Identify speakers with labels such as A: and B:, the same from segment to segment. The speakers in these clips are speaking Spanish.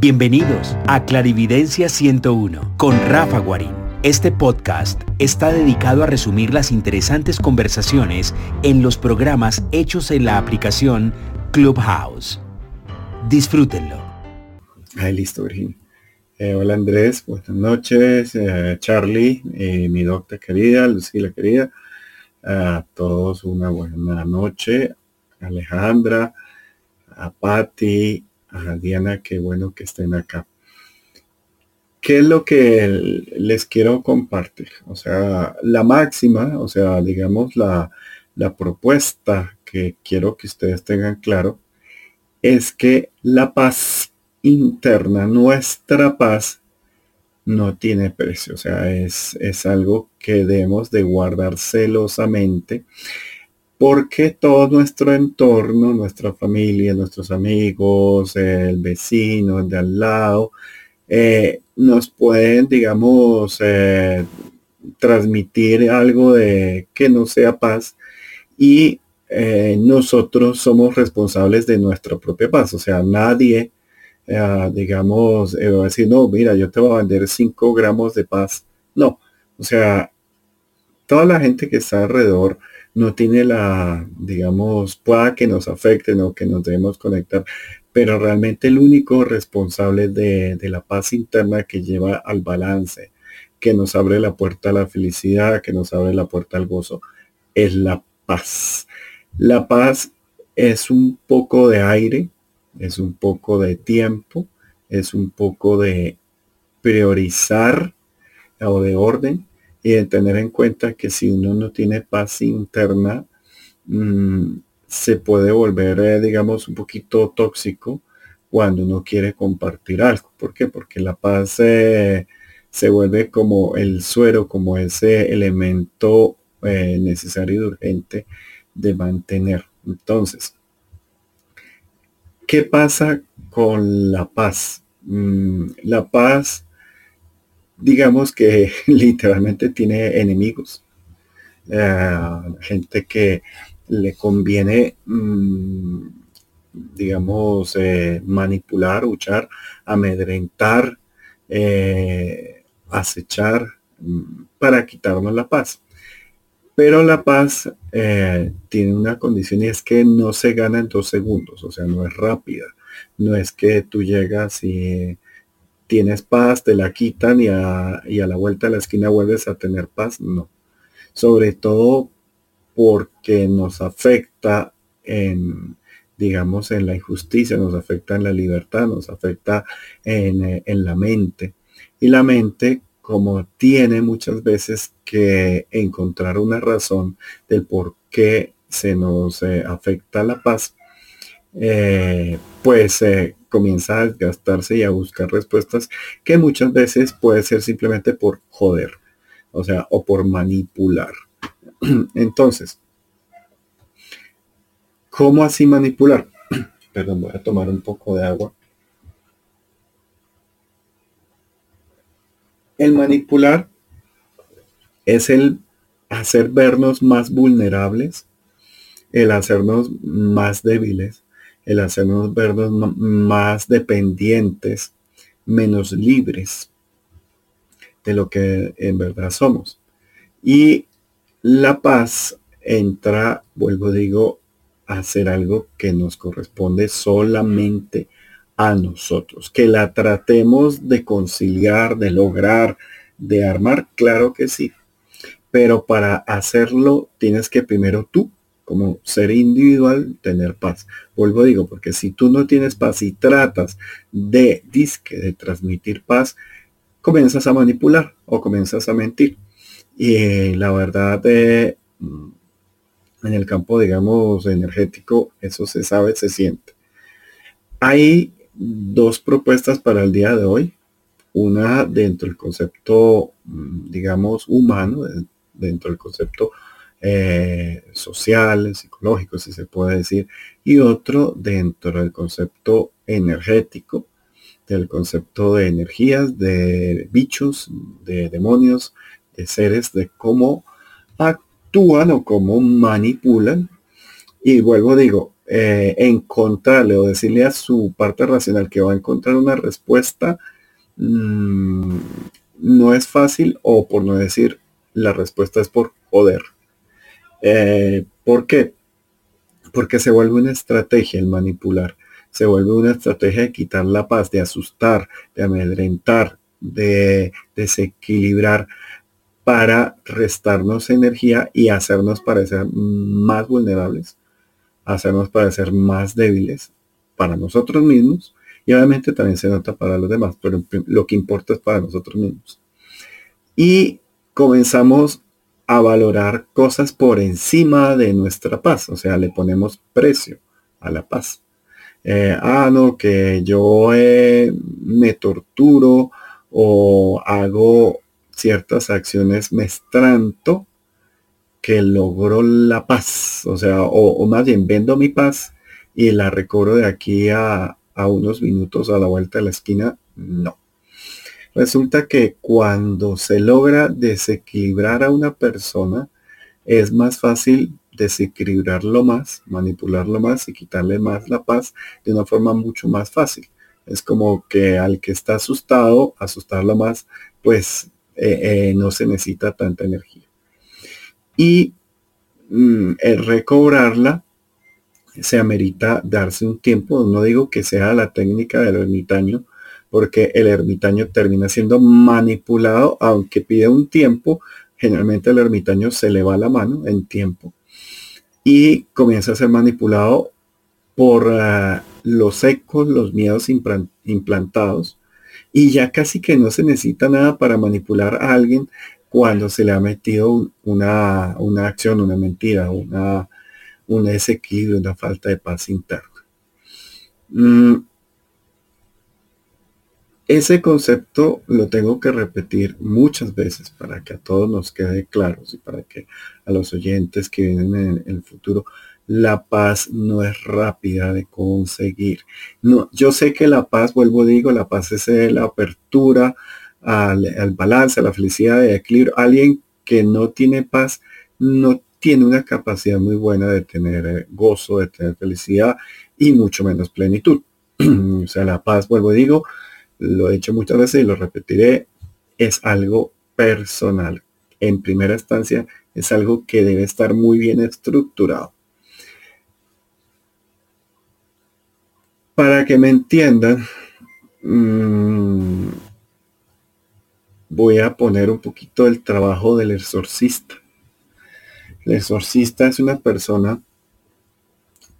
A: Bienvenidos a Clarividencia 101 con Rafa Guarín. Este podcast está dedicado a resumir las interesantes conversaciones en los programas hechos en la aplicación Clubhouse. Disfrútenlo.
B: Ay, listo, Virginia. Eh, hola Andrés, buenas noches. Eh, Charlie, eh, mi doctora querida, Lucila querida. A todos una buena noche. Alejandra, a Patti, Diana, qué bueno que estén acá. ¿Qué es lo que les quiero compartir? O sea, la máxima, o sea, digamos la, la propuesta que quiero que ustedes tengan claro es que la paz interna, nuestra paz, no tiene precio. O sea, es, es algo que debemos de guardar celosamente porque todo nuestro entorno, nuestra familia, nuestros amigos, el vecino, el de al lado, eh, nos pueden, digamos, eh, transmitir algo de que no sea paz y eh, nosotros somos responsables de nuestra propia paz. O sea, nadie, digamos, va a decir, no, mira, yo te voy a vender 5 gramos de paz. No, o sea, toda la gente que está alrededor, no tiene la, digamos, pueda que nos afecte o que nos debemos conectar, pero realmente el único responsable de, la paz interna que lleva al balance, que nos abre la puerta a la felicidad, que nos abre la puerta al gozo, es la paz. La paz es un poco de aire, es un poco de tiempo, es un poco de priorizar o de orden y de tener en cuenta que si uno no tiene paz interna, mm, se puede volver, eh, digamos, un poquito tóxico cuando uno quiere compartir algo. ¿Por qué? Porque la paz se vuelve como el suero, como ese elemento eh, necesario y urgente de mantener. Entonces, ¿qué pasa con la paz? Mm, la paz digamos que literalmente tiene enemigos. Eh, gente que le conviene, mm, digamos, eh, manipular, luchar, amedrentar, eh, acechar mm, para quitarnos la paz. Pero la paz tiene una condición y es que no se gana en dos segundos, o sea, no es rápida. No es que tú llegas y tienes paz, te la quitan y a, la vuelta de la esquina vuelves a tener paz. No. Sobre todo porque nos afecta en, digamos, en la injusticia, nos afecta en la libertad, nos afecta en, eh, la mente. Y la mente, como tiene muchas veces que encontrar una razón del por qué se nos eh, afecta la paz, eh, pues comienza a desgastarse y a buscar respuestas que muchas veces puede ser simplemente por joder, o sea, o por manipular. Entonces, ¿cómo así manipular? Perdón, voy a tomar un poco de agua. El manipular es el hacer vernos más vulnerables, el hacernos más débiles, el hacernos vernos más dependientes, menos libres de lo que en verdad somos. Y la paz entra, vuelvo digo, a hacer algo que nos corresponde solamente a nosotros. Que la tratemos de conciliar, de lograr, de armar, claro que sí. Pero para hacerlo tienes que primero tú como ser individual, tener paz. Vuelvo a digo, porque si tú no tienes paz y tratas de disque, de transmitir paz, comienzas a manipular o comienzas a mentir. Y eh, la verdad, eh, en el campo, digamos, energético, eso se sabe, se siente. Hay dos propuestas para el día de hoy. Una dentro del concepto, mm, digamos, humano, dentro del concepto eh, sociales, psicológicos, si se puede decir, y otro dentro del concepto energético, del concepto de energías, de bichos, de demonios, de seres, de cómo actúan o cómo manipulan. Y vuelvo digo, eh, encontrarle o decirle a su parte racional que va a encontrar una respuesta, mm, no es fácil o por no decir la respuesta es por joder. Eh, ¿Por qué? Porque se vuelve una estrategia el manipular. Se vuelve una estrategia de quitar la paz, de asustar, de amedrentar, de desequilibrar para restarnos energía y hacernos parecer más vulnerables, hacernos parecer más débiles para nosotros mismos y obviamente también se nota para los demás, pero lo que importa es para nosotros mismos. Y comenzamos a valorar cosas por encima de nuestra paz, o sea, le ponemos precio a la paz. Eh, ah, no, que yo eh, me torturo o hago ciertas acciones me estranto que logro la paz, o sea, o, más bien vendo mi paz y la recobro de aquí a, a unos minutos a la vuelta de la esquina, no. Resulta que cuando se logra desequilibrar a una persona, es más fácil desequilibrarlo más, manipularlo más y quitarle más la paz de una forma mucho más fácil. Es como que al que está asustado, asustarlo más, pues eh, eh, no se necesita tanta energía. Y mm, el recobrarla se amerita darse un tiempo, no digo que sea la técnica del ermitaño, porque el ermitaño termina siendo manipulado, aunque pide un tiempo, generalmente el ermitaño se le va la mano en tiempo y comienza a ser manipulado por ah, los ecos, los miedos implantados y ya casi que no se necesita nada para manipular a alguien cuando se le ha metido una, una acción, una mentira, una, un desequilibrio, una falta de paz interna. Mm, ese concepto lo tengo que repetir muchas veces para que a todos nos quede claro y para que a los oyentes que vienen en el futuro la paz no es rápida de conseguir. No, yo sé que la paz, vuelvo digo, la paz es la apertura al, balance, a la felicidad, de equilibrio. Alguien que no tiene paz no tiene una capacidad muy buena de tener eh, gozo, de tener felicidad y mucho menos plenitud. o sea, la paz, vuelvo digo, lo he hecho muchas veces y lo repetiré, es algo personal. En primera instancia, es algo que debe estar muy bien estructurado. Para que me entiendan, mm, voy a poner un poquito el trabajo del exorcista. El exorcista es una persona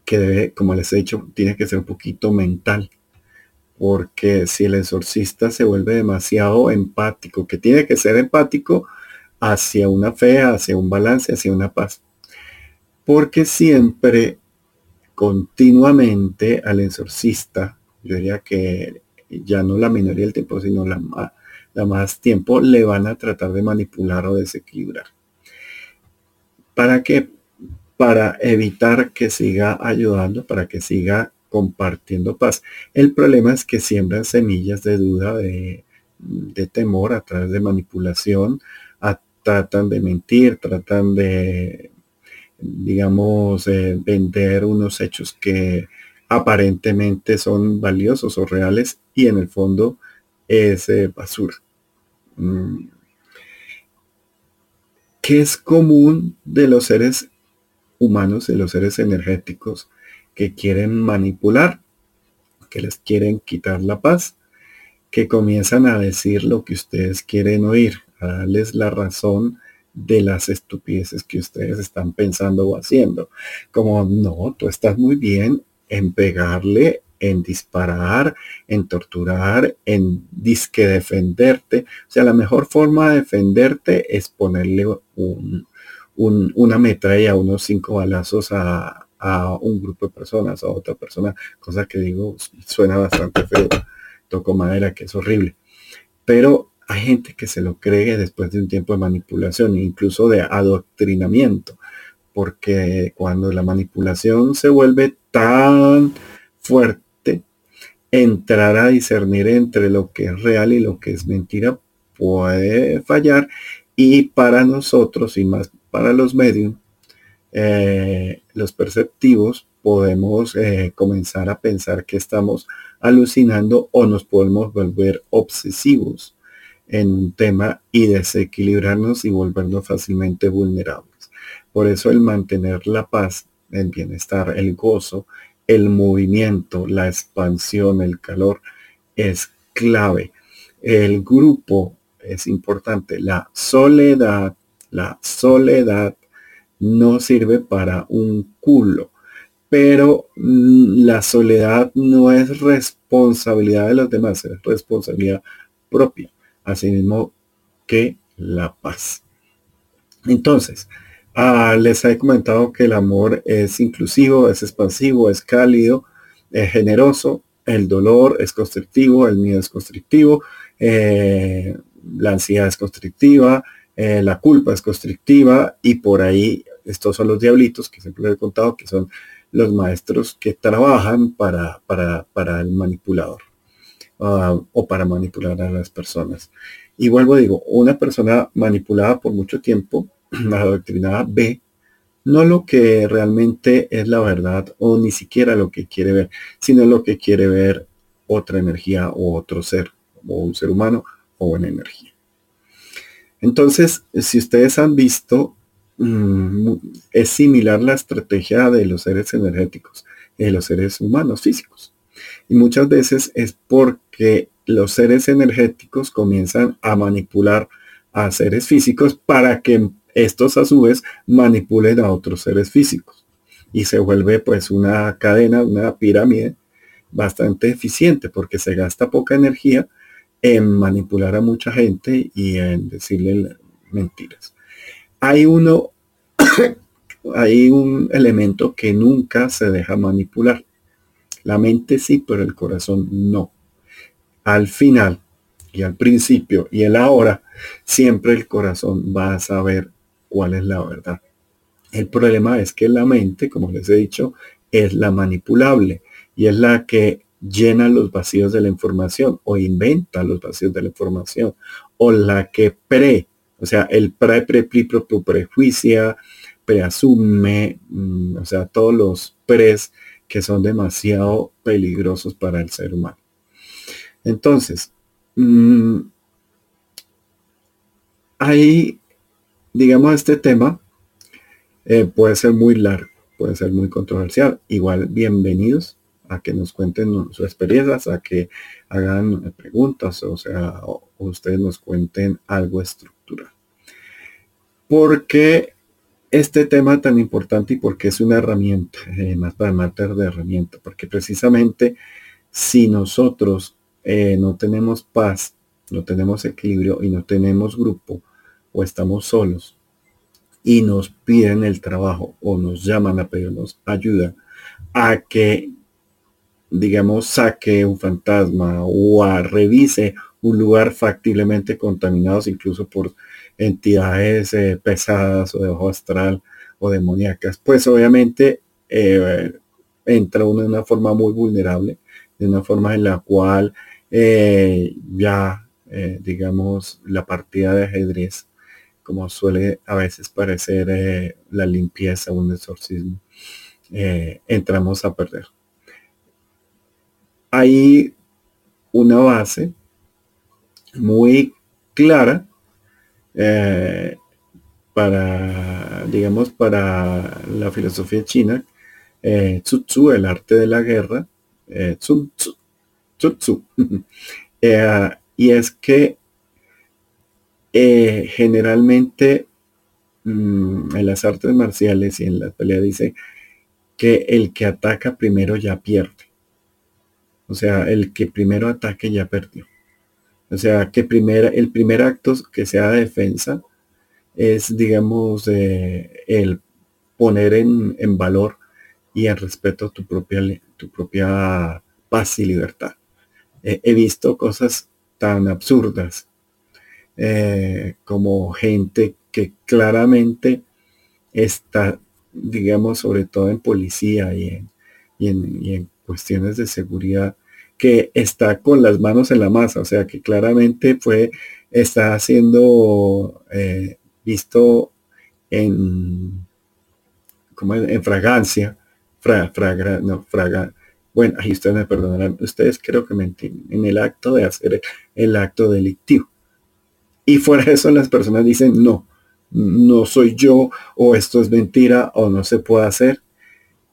B: que debe, como les he dicho, tiene que ser un poquito mental. Porque si el exorcista se vuelve demasiado empático, que tiene que ser empático hacia una fe, hacia un balance, hacia una paz. Porque siempre continuamente al exorcista, yo diría que ya no la minoría del tiempo, sino la más, la más tiempo, le van a tratar de manipular o desequilibrar. ¿Para qué? Para evitar que siga ayudando, para que siga compartiendo paz. El problema es que siembran semillas de duda, de, temor a través de manipulación, tratan de mentir, tratan de digamos, eh, vender unos hechos que aparentemente son valiosos o reales y en el fondo es eh, basura. Mm. ¿Qué es común de los seres humanos, de los seres energéticos que quieren manipular, que les quieren quitar la paz, que comienzan a decir lo que ustedes quieren oír, a darles la razón de las estupideces que ustedes están pensando o haciendo. Como, no, tú estás muy bien en pegarle, en disparar, en torturar, en disque defenderte. O sea, la mejor forma de defenderte es ponerle un, una metralla, unos cinco balazos a, a un grupo de personas, a otra persona, cosa que digo, suena bastante feo. Toco madera, que es horrible. Pero hay gente que se lo cree después de un tiempo de manipulación, incluso de adoctrinamiento, porque cuando la manipulación se vuelve tan fuerte, entrar a discernir entre lo que es real y lo que es mentira puede fallar y para nosotros y más para los medios, eh, los perceptivos, podemos eh, comenzar a pensar que estamos alucinando o nos podemos volver obsesivos en un tema y desequilibrarnos y volvernos fácilmente vulnerables. Por eso el mantener la paz, el bienestar, el gozo, el movimiento, la expansión, el calor es clave. El grupo es importante. La soledad, la soledad no sirve para un culo pero mm, la soledad no es responsabilidad de los demás, es responsabilidad propia, así mismo que la paz. Entonces, ah, les he comentado que el amor es inclusivo, es expansivo, es cálido, es generoso, el dolor es constructivo, el miedo es constructivo, eh, la ansiedad es constructiva, eh, la culpa es constructiva y por ahí estos son los diablitos que siempre les he contado que son los maestros que trabajan para, para, el manipulador ah, o para manipular a las personas. Y vuelvo, digo, una persona manipulada por mucho tiempo, la doctrinada B, no lo que realmente es la verdad o ni siquiera lo que quiere ver, sino lo que quiere ver otra energía o otro ser, o un ser humano o una energía. Entonces, si ustedes han visto Mm, es similar la estrategia de los seres energéticos, de los seres humanos físicos. Y muchas veces es porque los seres energéticos comienzan a manipular a seres físicos para que estos a su vez manipulen a otros seres físicos. Y se vuelve pues una cadena, una pirámide bastante eficiente porque se gasta poca energía en manipular a mucha gente y en decirle mentiras hay uno, hay un elemento que nunca se deja manipular. La mente sí, pero el corazón no. Al final y al principio y el ahora, siempre el corazón va a saber cuál es la verdad. El problema es que la mente, como les he dicho, es la manipulable y es la que llena los vacíos de la información o inventa los vacíos de la información o la que pre o sea, el pre, pre, pre, pre prejuicia, preasume, mm, o sea, todos los pres que son demasiado peligrosos para el ser humano. Entonces, mm, ahí, digamos, este tema eh, puede ser muy largo, puede ser muy controversial. Igual, bienvenidos a que nos cuenten sus experiencias, a que hagan preguntas, o sea, ustedes nos cuenten algo estructural. ¿Por qué este tema tan importante y porque es una herramienta, eh, más para matar de herramienta? Porque precisamente si nosotros eh, no tenemos paz, no tenemos equilibrio y no tenemos grupo o estamos solos y nos piden el trabajo o nos llaman a pedirnos ayuda a que digamos, saque un fantasma o a revise un lugar factiblemente contaminado incluso por entidades eh, pesadas o de ojo astral o demoníacas, pues obviamente eh, entra uno de una forma muy vulnerable, de una forma en la cual eh, ya, digamos, la partida de ajedrez, como suele a veces parecer la limpieza, un exorcismo, entramos a perder. Hay una base muy clara eh, para, digamos, para la filosofía china, eh, Tzu el arte de la guerra, eh, Tzu, eh, y es que generalmente mm, en las artes marciales y en la pelea dice que el que ataca primero ya pierde. O sea, el que primero ataque ya perdió. O sea, que el primer acto que sea defensa es, digamos, el poner en, valor y en respeto tu propia, tu propia paz y libertad. he visto cosas tan absurdas eh, como gente que claramente está, digamos, sobre todo en policía y y en cuestiones de seguridad, que está con las manos en la masa, o sea que claramente fue, está siendo eh, visto en, como en, fragancia fra, fragra, no, fraga, bueno, ahí ustedes me perdonarán, ustedes creo que me en el acto de hacer el acto delictivo. Y fuera de eso las personas dicen, no, no soy yo, o esto es mentira, o no se puede hacer.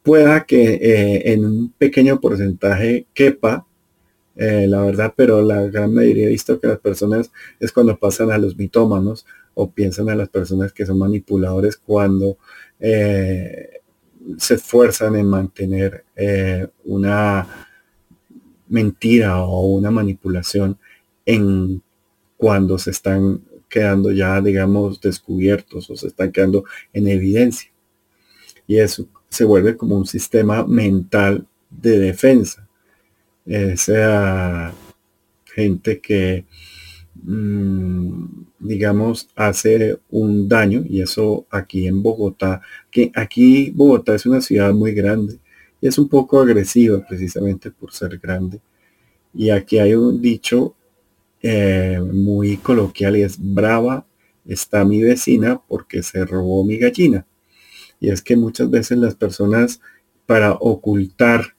B: Pueda que eh, en un pequeño porcentaje quepa, eh, la verdad, pero la gran mayoría he visto que las personas es cuando pasan a los mitómanos o piensan a las personas que son manipuladores cuando eh, se esfuerzan en mantener una mentira o una manipulación en cuando se están quedando ya, digamos, descubiertos o se están quedando en evidencia. Y eso se vuelve como un sistema mental de defensa. Esa gente que, mm, digamos, hace un daño, y eso aquí en Bogotá, que aquí Bogotá es una ciudad muy grande y es un poco agresiva precisamente por ser grande. Y aquí hay un dicho eh, muy coloquial y es brava está mi vecina porque se robó mi gallina. Y es que muchas veces las personas para ocultar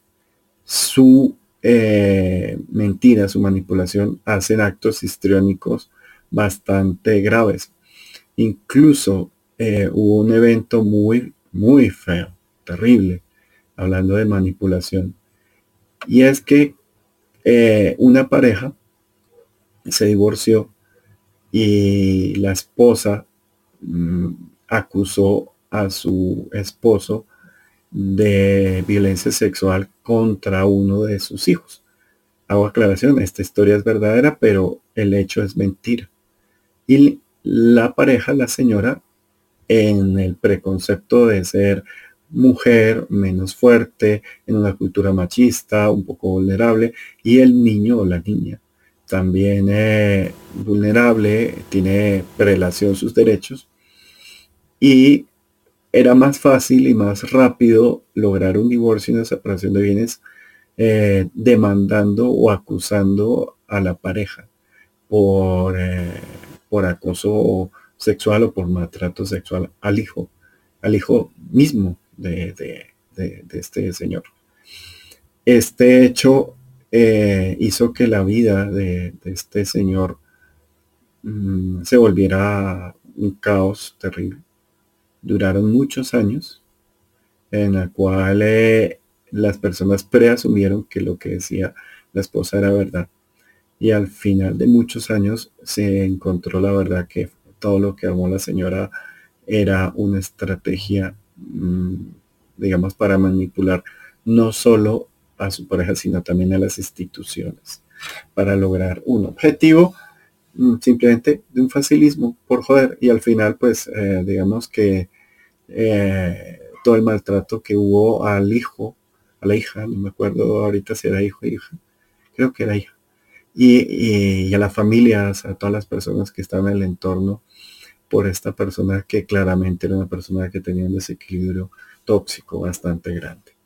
B: su eh, mentira, su manipulación, hacen actos histriónicos bastante graves. Incluso eh, hubo un evento muy, muy feo, terrible, hablando de manipulación. Y es que una pareja se divorció y la esposa mm, acusó a su esposo de violencia sexual contra uno de sus hijos. Hago aclaración, esta historia es verdadera, pero el hecho es mentira. Y la pareja, la señora, en el preconcepto de ser mujer menos fuerte, en una cultura machista, un poco vulnerable, y el niño o la niña también es vulnerable, tiene prelación sus derechos y era más fácil y más rápido lograr un divorcio y una separación de bienes eh, demandando o acusando a la pareja por, eh, por acoso sexual o por maltrato sexual al hijo, al hijo mismo de, de este señor. Este hecho eh, hizo que la vida de, este señor mm, se volviera un caos terrible. Duraron muchos años en la cual eh, las personas preasumieron que lo que decía la esposa era verdad. Y al final de muchos años se encontró la verdad que todo lo que armó la señora era una estrategia, mm, digamos, para manipular no solo a su pareja, sino también a las instituciones para lograr un objetivo simplemente de un facilismo por joder y al final pues eh, digamos que eh, todo el maltrato que hubo al hijo a la hija no me acuerdo ahorita si era hijo o hija creo que era hija y, y, a las familias a todas las personas que estaban en el entorno por esta persona que claramente era una persona que tenía un desequilibrio tóxico bastante grande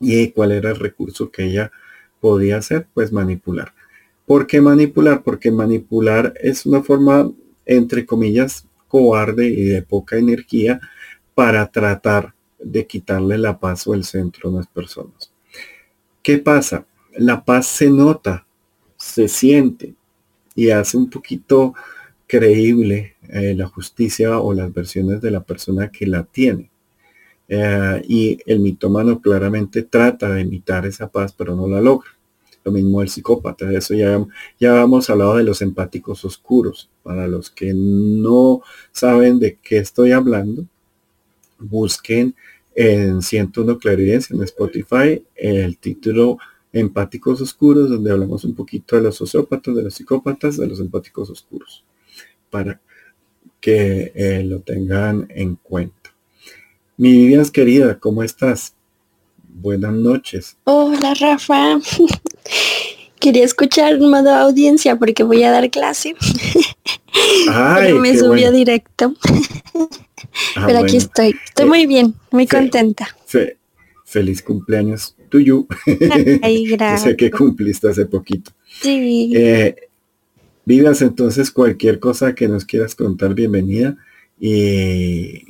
B: ¿Y cuál era el recurso que ella podía hacer? Pues manipular. ¿Por qué manipular? Porque manipular es una forma, entre comillas, cobarde y de poca energía para tratar de quitarle la paz o el centro a las personas. ¿Qué pasa? La paz se nota, se siente y hace un poquito creíble eh, la justicia o las versiones de la persona que la tiene. Eh, y el mitómano claramente trata de imitar esa paz, pero no la logra. Lo mismo el psicópata. Eso ya, ya hemos hablado de los empáticos oscuros. Para los que no saben de qué estoy hablando, busquen en 101 Claridencia en Spotify el título Empáticos Oscuros, donde hablamos un poquito de los sociópatas, de los psicópatas, de los empáticos oscuros, para que eh, lo tengan en cuenta. Mi Vivian querida, ¿cómo estás? Buenas noches.
C: Hola, Rafa. Quería escuchar modo audiencia porque voy a dar clase. Ay, me subió directo. Ah, Pero aquí estoy. Estoy muy bien, muy contenta.
B: feliz cumpleaños tuyo. Ay, gracias. sé que cumpliste hace poquito. Sí. Eh, Vivas, entonces cualquier cosa que nos quieras contar, bienvenida. Y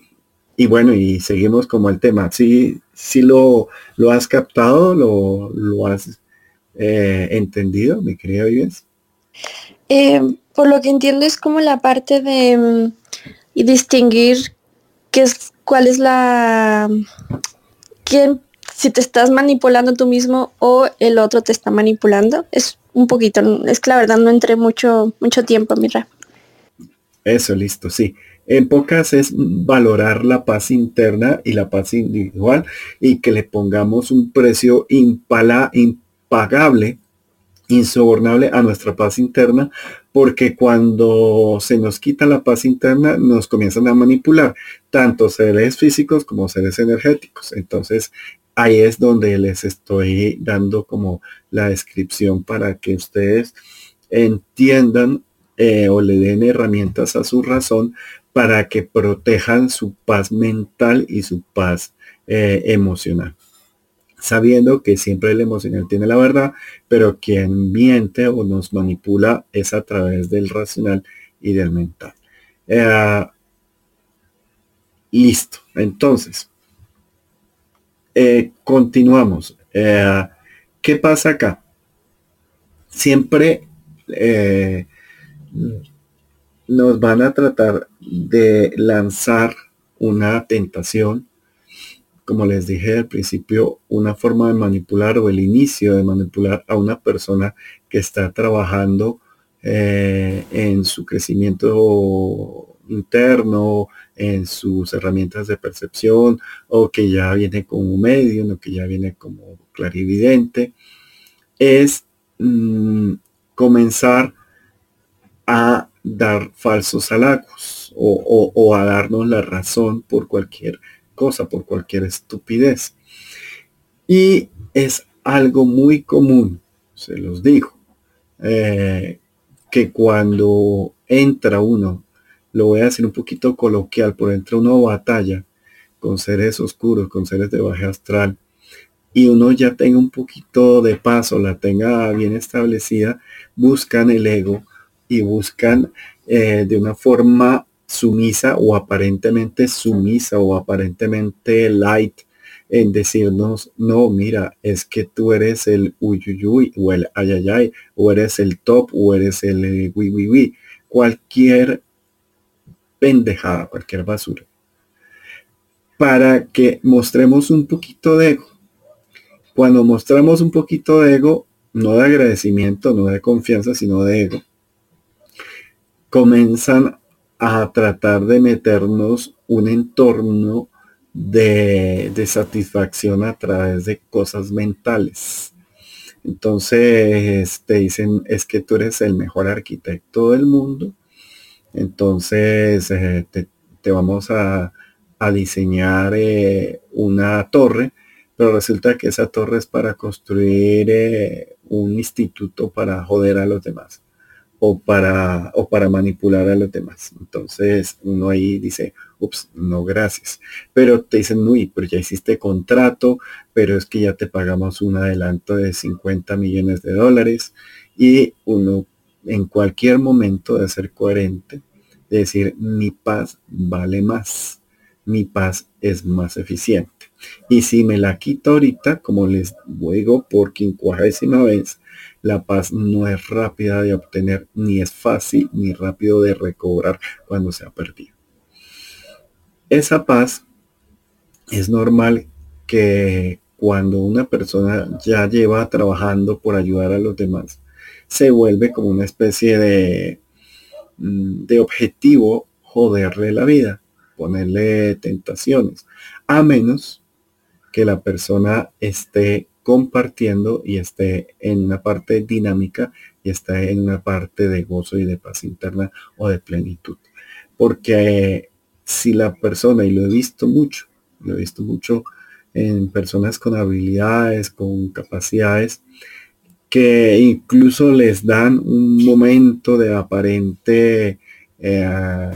B: y bueno, y seguimos como el tema. Sí, si lo, lo has captado, lo, lo has eh, entendido, mi querida Vives.
C: Eh, por lo que entiendo es como la parte de mm, distinguir qué es, cuál es la, quién, si te estás manipulando tú mismo o el otro te está manipulando. Es un poquito, es que la verdad no entré mucho, mucho tiempo, mira.
B: Eso, listo, sí. En pocas es valorar la paz interna y la paz individual y que le pongamos un precio impala, impagable, insobornable a nuestra paz interna, porque cuando se nos quita la paz interna nos comienzan a manipular tanto seres físicos como seres energéticos. Entonces ahí es donde les estoy dando como la descripción para que ustedes entiendan eh, o le den herramientas a su razón para que protejan su paz mental y su paz eh, emocional. Sabiendo que siempre el emocional tiene la verdad, pero quien miente o nos manipula es a través del racional y del mental. Eh, listo. Entonces, eh, continuamos. ¿Qué pasa acá? Siempre nos van a tratar de lanzar una tentación, como les dije al principio, una forma de manipular o el inicio de manipular a una persona que está trabajando eh, en su crecimiento interno, en sus herramientas de percepción, o que ya viene como medio, o que ya viene como clarividente, es mm, comenzar a dar falsos halagos o, a darnos la razón por cualquier cosa, por cualquier estupidez. Y es algo muy común, se los digo, eh, que cuando entra uno, lo voy a decir un poquito coloquial, por entra uno batalla con seres oscuros, con seres de baja astral, y uno ya tenga un poquito de paso, la tenga bien establecida, buscan el ego y buscan eh, de una forma sumisa o aparentemente sumisa o aparentemente light en decirnos, no, mira, es que tú eres el uyuyuy o el ayayay, o eres el top, o eres el eh, wi cualquier pendejada, cualquier basura, para que mostremos un poquito de ego. Cuando mostramos un poquito de ego, no de agradecimiento, no de confianza, sino de ego, comienzan a tratar de meternos un entorno de, satisfacción a través de cosas mentales. Entonces te dicen, es que tú eres el mejor arquitecto del mundo. Entonces eh, te, vamos a, diseñar eh, una torre, pero resulta que esa torre es para construir eh, un instituto para joder a los demás o para, o para manipular a los demás. Entonces uno ahí dice, ups, no gracias. Pero te dicen, uy, pero ya hiciste contrato, pero es que ya te pagamos un adelanto de 50 millones de dólares y uno en cualquier momento de ser coherente, de decir, mi paz vale más, mi paz es más eficiente. Y si me la quito ahorita, como les digo por quincuagésima vez, la paz no es rápida de obtener, ni es fácil, ni rápido de recobrar cuando se ha perdido. Esa paz es normal que cuando una persona ya lleva trabajando por ayudar a los demás, se vuelve como una especie de, mm, de objetivo joderle la vida, ponerle tentaciones, a menos que la persona esté compartiendo y esté en una parte dinámica y esté en una parte de gozo y de paz interna o de plenitud. Porque si la persona, y lo he visto mucho, lo he visto mucho en personas con habilidades, con capacidades, que incluso les dan un momento de aparente, eh,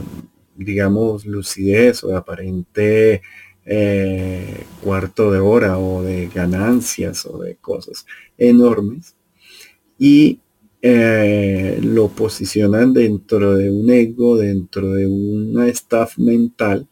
B: digamos, lucidez o de aparente eh, cuarto de hora o de ganancias o de cosas enormes y eh, lo posicionan dentro de un ego, dentro de una staff mental,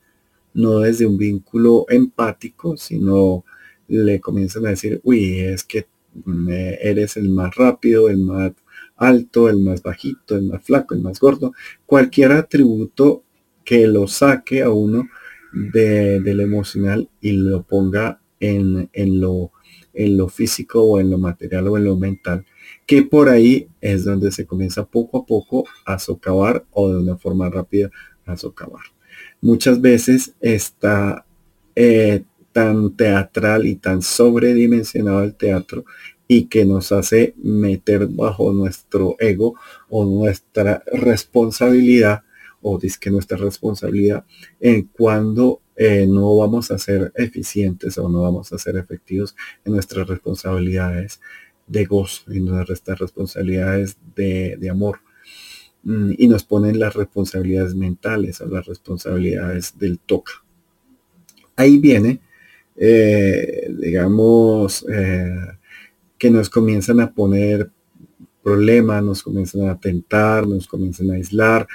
B: no desde un vínculo empático, sino le comienzan a decir, uy, es que mm, eh, eres el más rápido, el más alto, el más bajito, el más flaco, el más gordo, cualquier atributo que lo saque a uno de, lo emocional y lo ponga en, en, lo, en lo físico o en lo material o en lo mental, que por ahí es donde se comienza poco a poco a socavar o de una forma rápida a socavar. Muchas veces está eh, tan teatral y tan sobredimensionado el teatro y que nos hace meter bajo nuestro ego o nuestra responsabilidad o que nuestra responsabilidad en cuando eh, no vamos a ser eficientes o no vamos a ser efectivos en nuestras responsabilidades de gozo, y nuestras responsabilidades de, amor. Mm, y nos ponen las responsabilidades mentales o las responsabilidades del toca. Ahí viene, eh, digamos, eh, que nos comienzan a poner problemas, nos comienzan a tentar, nos comienzan a aislar,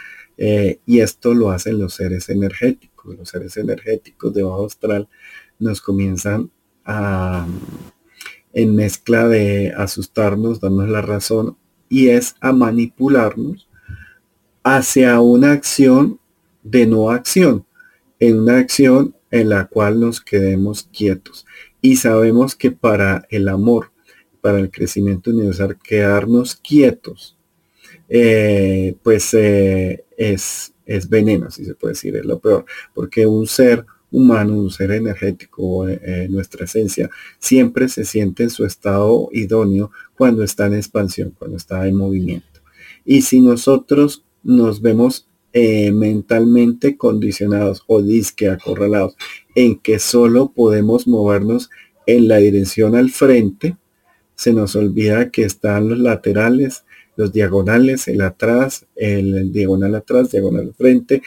B: eh, y esto lo hacen los seres energéticos. Los seres energéticos de bajo astral nos comienzan a, en mezcla de asustarnos, darnos la razón, y es a manipularnos hacia una acción de no acción, en una acción en la cual nos quedemos quietos. Y sabemos que para el amor, para el crecimiento universal, quedarnos quietos, eh, pues eh, es, es veneno, si se puede decir, es lo peor, porque un ser humano, un ser energético, eh, nuestra esencia, siempre se siente en su estado idóneo cuando está en expansión, cuando está en movimiento. Y si nosotros nos vemos mentalmente condicionados o disque acorralados en que solo podemos movernos en la dirección al frente, se nos olvida que están los laterales, los diagonales, el atrás, el diagonal atrás, diagonal al frente,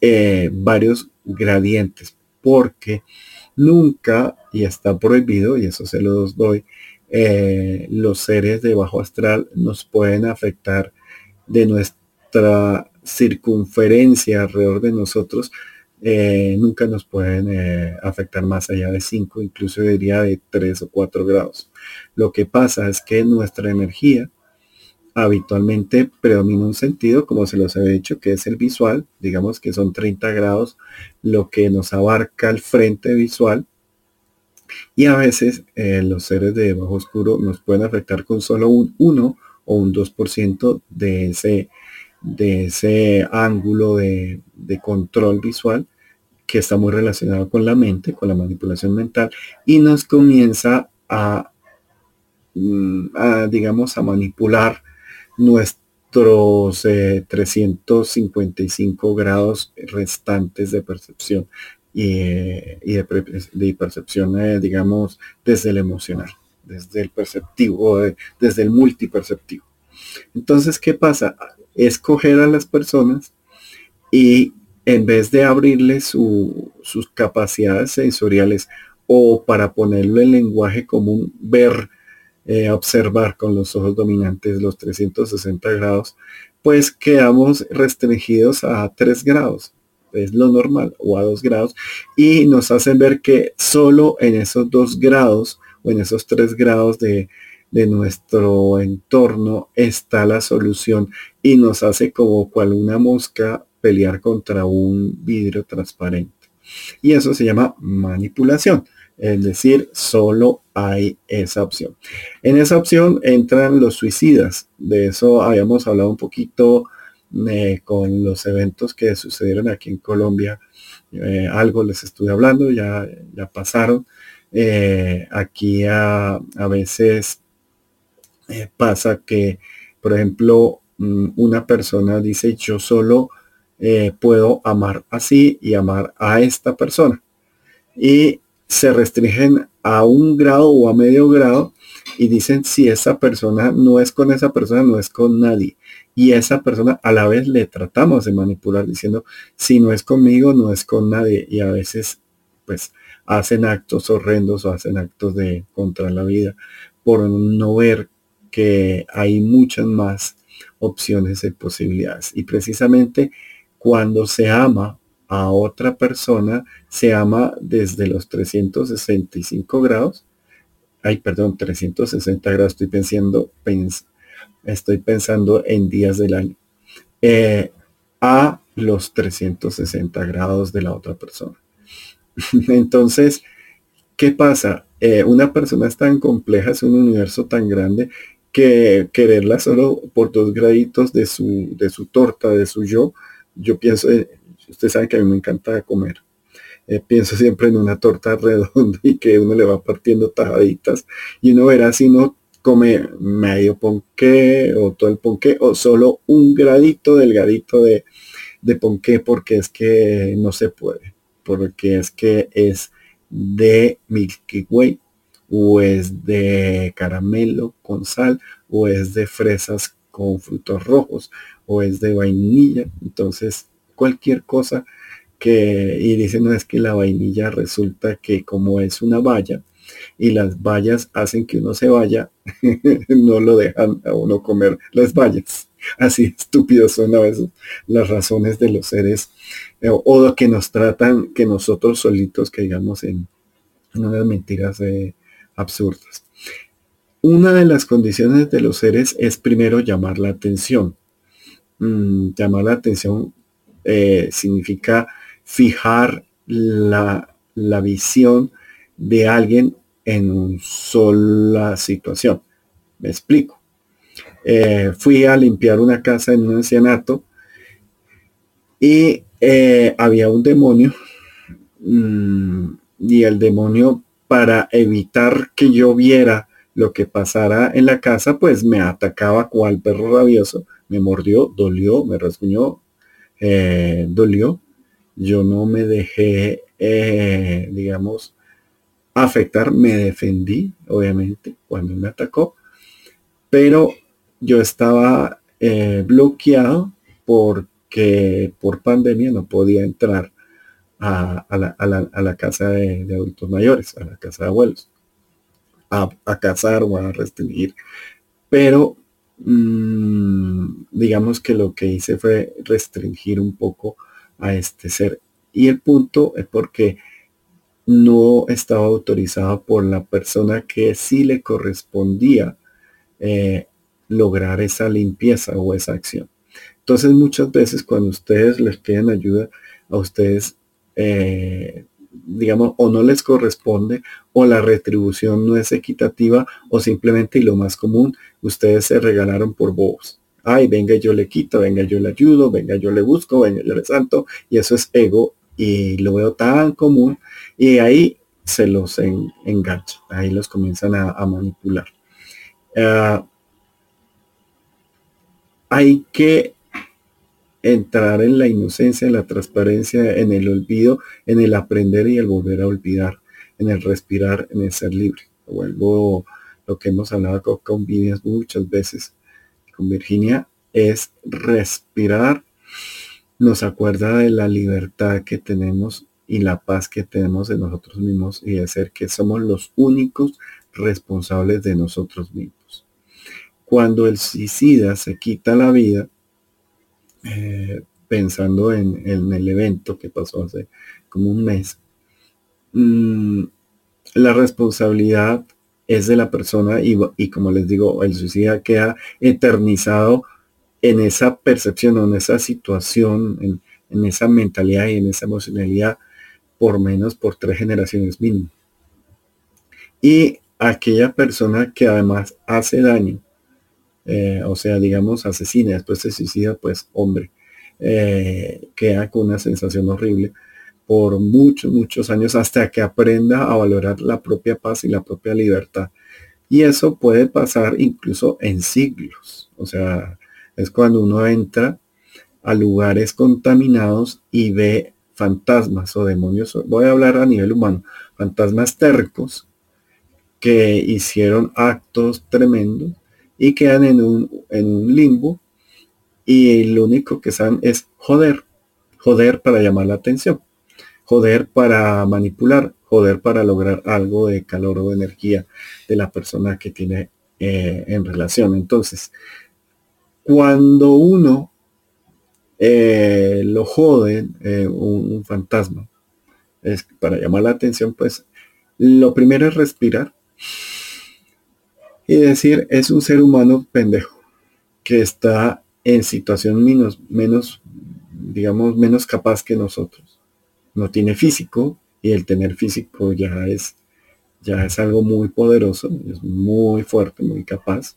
B: eh, varios gradientes, porque nunca, y está prohibido, y eso se los doy, eh, los seres de bajo astral nos pueden afectar de nuestra circunferencia alrededor de nosotros, eh, nunca nos pueden afectar más allá de 5, incluso diría de 3 o 4 grados. Lo que pasa es que nuestra energía habitualmente predomina un sentido, como se los he dicho, que es el visual, digamos que son 30 grados lo que nos abarca el frente visual. Y a veces eh, los seres de bajo oscuro nos pueden afectar con solo un 1 o un 2% de ese, de ese ángulo de, de control visual que está muy relacionado con la mente, con la manipulación mental, y nos comienza a, mm, a digamos, a manipular nuestros 355 eh, grados restantes de percepción y, de, percepción, eh, digamos, desde el emocional, desde el perceptivo, desde el multiperceptivo. Entonces, ¿qué pasa? Escoger a las personas y en vez de abrirles sus capacidades sensoriales o para ponerlo en lenguaje común, ver eh, observar con los ojos dominantes los 360 grados, pues quedamos restringidos a 3 grados, es lo normal, o a 2 grados, y nos hacen ver que solo en esos 2 grados o en esos 3 grados de, de nuestro entorno está la solución y nos hace como cual una mosca pelear contra un vidrio transparente. Y eso se llama manipulación. Es decir, solo hay esa opción. En esa opción entran los suicidas. De eso habíamos hablado un poquito eh, con los eventos que sucedieron aquí en Colombia. Eh, algo les estuve hablando, ya, ya pasaron. Eh, aquí a, a veces pasa que, por ejemplo, mm, una persona dice yo solo puedo amar así y amar a esta persona. Y se restringen a un grado o a medio grado y dicen si esa persona no es con esa persona, no es con nadie. Y esa persona a la vez le tratamos de manipular diciendo si no es conmigo, no es con nadie. Y a veces pues hacen actos horrendos o hacen actos de contra la vida por no ver que hay muchas más opciones y posibilidades. Y precisamente cuando se ama a otra persona se ama desde los 365 grados. Ay, perdón, 360 grados. Estoy pensando, estoy pensando en días del año. Eh, a los 360 grados de la otra persona. Entonces, ¿qué pasa? Eh, una persona es tan compleja, es un universo tan grande que quererla solo por dos graditos de su, de su torta, de su yo, yo pienso, usted sabe que a mí me encanta comer. Eh, pienso siempre en una torta redonda y que uno le va partiendo tajaditas y uno verá si no come medio ponqué o todo el ponqué o solo un gradito delgadito de, de ponqué porque es que no se puede, porque es que es de Milky Way o es de caramelo con sal o es de fresas con frutos rojos o es de vainilla. Entonces, cualquier cosa que, y dicen, no es que la vainilla resulta que como es una valla y las vallas hacen que uno se vaya, no lo dejan a uno comer las vallas. Así estúpidos son a veces las razones de los seres eh, o que nos tratan que nosotros solitos caigamos en, en unas mentiras eh, absurdas. Una de las condiciones de los seres es primero llamar la atención. Mm, llamar la atención eh, significa fijar la, visión de alguien en una sola situación. Me explico. Eh, fui a limpiar una casa en un ancianato y eh, había un demonio mm, y el demonio para evitar que yo viera lo que pasara en la casa, pues me atacaba cual perro rabioso, me mordió, dolió, me rasguñó, eh, dolió. Yo no me dejé, eh, digamos, afectar, me defendí, obviamente, cuando me atacó, pero yo estaba eh, bloqueado porque por pandemia no podía entrar a, la, casa de, adultos mayores, a la casa de abuelos, a, a cazar o a restringir. Pero mm, digamos que lo que hice fue restringir un poco a este ser. Y el punto es porque no estaba autorizado por la persona que sí le correspondía eh, lograr esa limpieza o esa acción. Entonces muchas veces cuando ustedes les piden ayuda a ustedes eh, digamos, o no les corresponde, o la retribución no es equitativa, o simplemente, y lo más común, ustedes se regalaron por vos. Ay, venga, yo le quito, venga, yo le ayudo, venga, yo le busco, venga, yo le santo, y eso es ego, y lo veo tan común, y ahí se los engancha, ahí los comienzan a, manipular. Ah, hay que entrar en la inocencia, en la transparencia, en el olvido, en el aprender y el volver a olvidar, en el respirar, en el ser libre. Vuelvo lo que hemos hablado con Vivian muchas veces, con Virginia, es respirar, nos acuerda de la libertad que tenemos y la paz que tenemos de nosotros mismos y de ser que somos los únicos responsables de nosotros mismos. Cuando el suicida se quita la vida, eh, pensando en, el evento que pasó hace como un mes, mm, la responsabilidad es de la persona y, como les digo, el suicida queda eternizado en esa percepción o en esa situación, en, en esa mentalidad y en esa emocionalidad por menos por tres generaciones mínimo. Y aquella persona que además hace daño eh, o sea, digamos, asesina, después se suicida, pues hombre, eh, queda con una sensación horrible por muchos, muchos años hasta que aprenda a valorar la propia paz y la propia libertad. Y eso puede pasar incluso en siglos. O sea, es cuando uno entra a lugares contaminados y ve fantasmas o demonios. Voy a hablar a nivel humano. Fantasmas tercos que hicieron actos tremendos y quedan en un, en un limbo y lo único que saben es joder, joder para llamar la atención, joder para manipular, joder para lograr algo de calor o de energía de la persona que tiene eh, en relación. Entonces, cuando uno eh, lo joden eh, un, fantasma, es para llamar la atención, pues lo primero es respirar y decir es un ser humano pendejo que está en situación menos, menos, digamos, menos capaz que nosotros. No tiene físico y el tener físico ya es, ya es algo muy poderoso, es muy fuerte, muy capaz.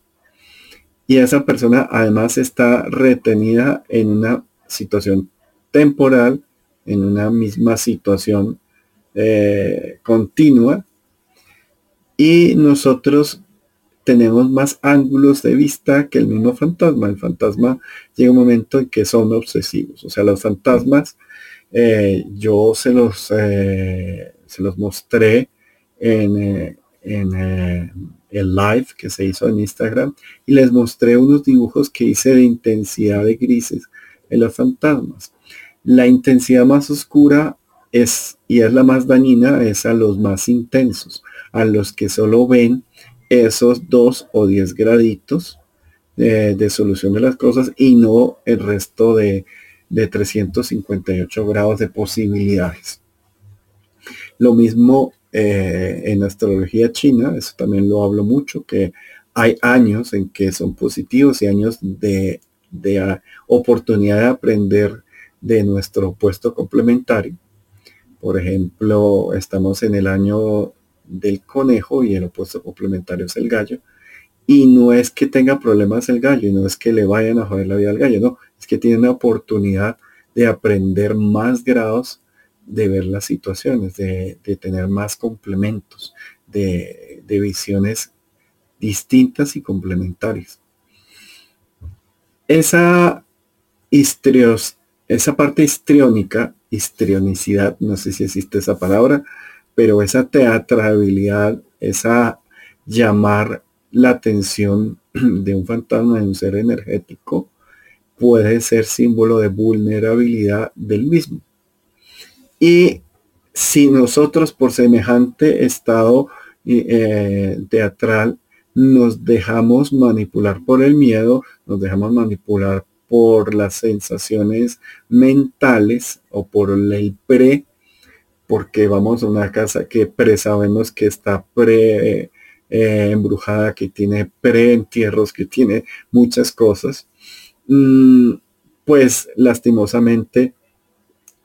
B: Y esa persona además está retenida en una situación temporal, en una misma situación eh, continua. Y nosotros tenemos más ángulos de vista que el mismo fantasma. El fantasma llega un momento en que son obsesivos. O sea, los fantasmas, eh, yo se los, eh, se los mostré en, eh, en el live que se hizo en Instagram y les mostré unos dibujos que hice de intensidad de grises en los fantasmas. La intensidad más oscura es, y es la más dañina, es a los más intensos, a los que solo ven esos dos o diez graditos de solución de las cosas y no el resto de, de 358 grados de posibilidades. Lo mismo eh, en astrología china, eso también lo hablo mucho, que hay años en que son positivos y años de, de oportunidad de aprender de nuestro puesto complementario. Por ejemplo, estamos en el año del conejo y el opuesto complementario es el gallo. Y no es que tenga problemas el gallo y no es que le vayan a joder la vida al gallo, no, que tiene una oportunidad de aprender más grados de ver las situaciones, de, tener más complementos, de, visiones distintas y complementarias. Esa histrios, esa parte histriónica, histrionicidad, no sé si existe esa palabra, pero esa teatrabilidad, esa llamar la atención de un fantasma, de un ser energético, puede ser símbolo de vulnerabilidad del mismo. Y si nosotros por semejante estado eh, teatral nos dejamos manipular por el miedo, nos dejamos manipular por las sensaciones mentales o por el pre porque vamos a una casa que presabemos que está pre eh, embrujada, que tiene pre-entierros, que tiene muchas cosas, pues lastimosamente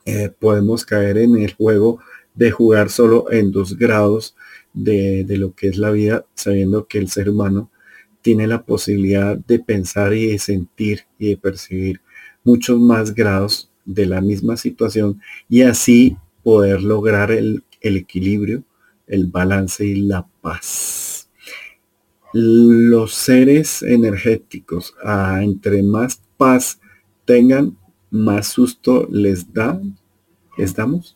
B: eh, podemos caer en el juego de jugar solo en dos grados de, lo que es la vida, sabiendo que el ser humano tiene la posibilidad de pensar y de sentir y de percibir muchos más grados de la misma situación y así poder lograr el, equilibrio, el balance y la paz. Los seres energéticos, entre más paz tengan, más susto les da, les damos.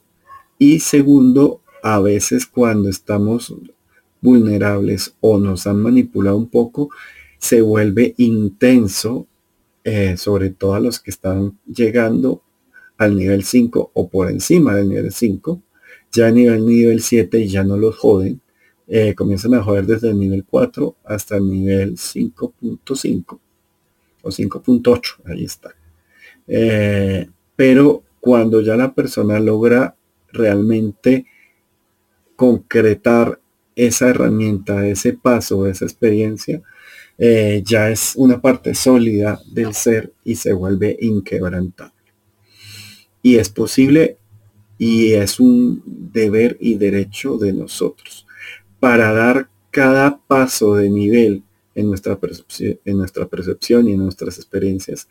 B: Y segundo, a veces cuando estamos vulnerables o nos han manipulado un poco, se vuelve intenso, eh, sobre todo a los que están llegando al nivel 5 o por encima del nivel 5. Ya a nivel, nivel 7 ya no los joden. Eh, comienzan a joder desde el nivel 4 hasta el nivel 5.5 o 5.8. Ahí está. Eh, pero cuando ya la persona logra realmente concretar esa herramienta, ese paso, esa experiencia, eh, ya es una parte sólida del ser y se vuelve inquebrantable y es posible y es un deber y derecho de nosotros para dar cada paso de nivel en nuestra, en nuestra percepción y en nuestras experiencias,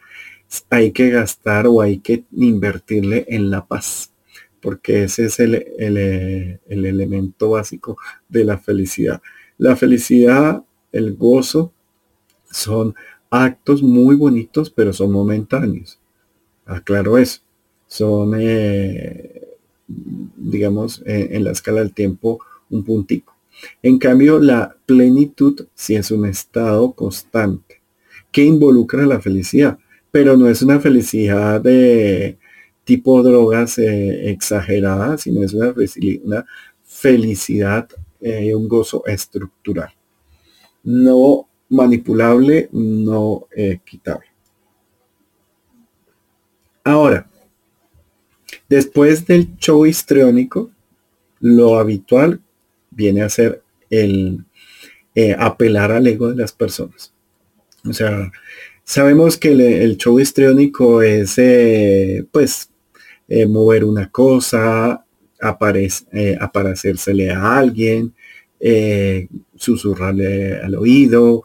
B: hay que gastar o hay que invertirle en la paz, porque ese es el, el, elemento básico de la felicidad. La felicidad, el gozo, son actos muy bonitos, pero son momentáneos. Aclaro eso son, eh, digamos, en la escala del tiempo un puntico. En cambio, la plenitud sí es un estado constante que involucra la felicidad, pero no es una felicidad de tipo drogas eh, exageradas, sino es una, felicidad, eh, un gozo estructural, no manipulable, no quitable. Ahora, después del show histriónico, lo habitual viene a ser el eh, apelar al ego de las personas. O sea, sabemos que el, show histriónico es, eh, pues, eh, mover una cosa, aparecérsele a alguien, susurrarle al oído,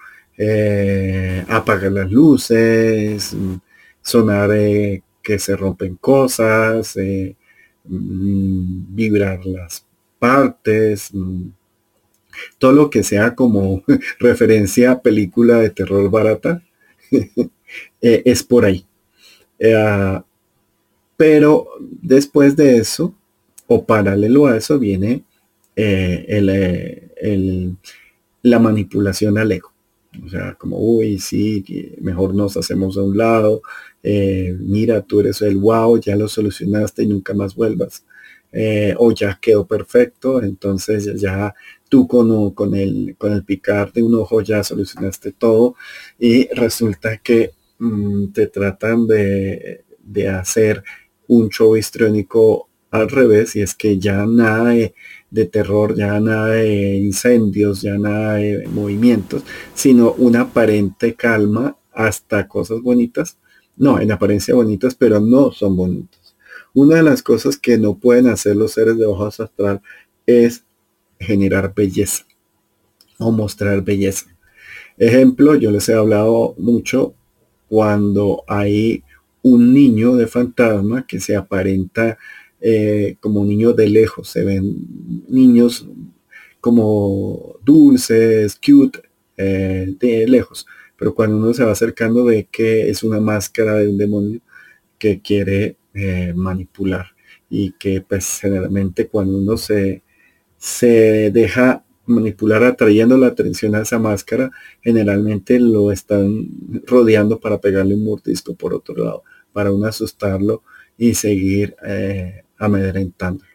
B: apagar las luces, sonar que se rompen cosas, mm, vibrar las partes, mm, todo lo que sea como referencia a película de terror barata, eh, es por ahí. Eh, pero después de eso, o paralelo a eso, viene eh, la manipulación al ego. O sea, como, uy, sí, mejor nos hacemos a un lado. Mira, tú eres el wow, ya lo solucionaste y nunca más vuelvas. o ya quedó perfecto, entonces ya tú con, con, el, con el picar de un ojo ya solucionaste todo y resulta que mm, te tratan de, hacer un show histriónico al revés y es que ya nada de, terror, ya nada de incendios, ya nada de movimientos, sino una aparente calma hasta cosas bonitas. No, en apariencia bonitas, pero no son bonitas. Una de las cosas que no pueden hacer los seres de ojos astral es generar belleza o mostrar belleza. Ejemplo, yo les he hablado mucho cuando hay un niño de fantasma que se aparenta eh, como un niño de lejos. Se ven niños como dulces, cute, eh, de lejos. Pero cuando uno se va acercando ve que es una máscara de un demonio que quiere eh, manipular y que pues generalmente cuando uno se se deja manipular atrayendo la atención a esa máscara, generalmente lo están rodeando para pegarle un mordisco por otro lado, para uno asustarlo y seguir eh, amedrentándolo.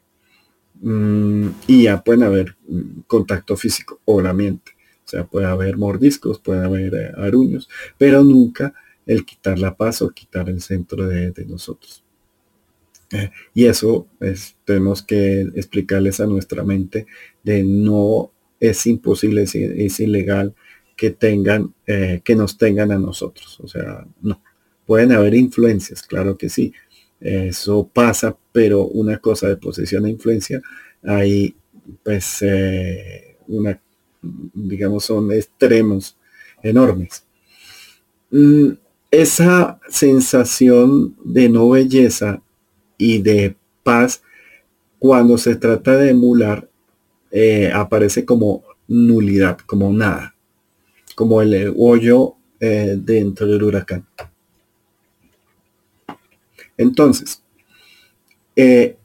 B: Mm, y ya pueden haber mm, contacto físico, obviamente. O sea, puede haber mordiscos, puede haber eh, aruños, pero nunca el quitar la paz o quitar el centro de nosotros y eso es, tenemos que explicarles a nuestra mente de no es imposible, es, ilegal que tengan, eh, que nos tengan a nosotros. O sea, no. Pueden haber influencias, claro que sí. Eso pasa, pero una cosa de posesión e influencia, hay pues eh, una, digamos, son extremos enormes. Mm, esa sensación de no belleza y de paz cuando se trata de emular eh, aparece como nulidad, como nada, como el hoyo eh, dentro del huracán. Entonces, eh,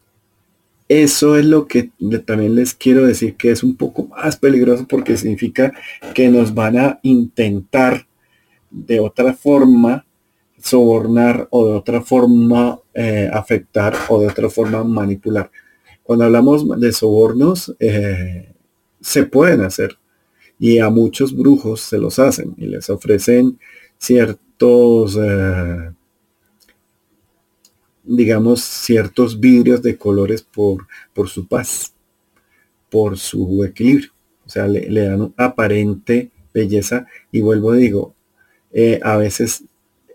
B: eso es lo que también les quiero decir que es un poco más peligroso porque significa que nos van a intentar de otra forma sobornar o de otra forma eh, afectar o de otra forma manipular. Cuando hablamos de sobornos, eh, se pueden hacer y a muchos brujos se los hacen y les ofrecen ciertos, eh, digamos, ciertos vidrios de colores por, por su paz, por su equilibrio. O sea, le, dan aparente belleza y vuelvo, digo, a veces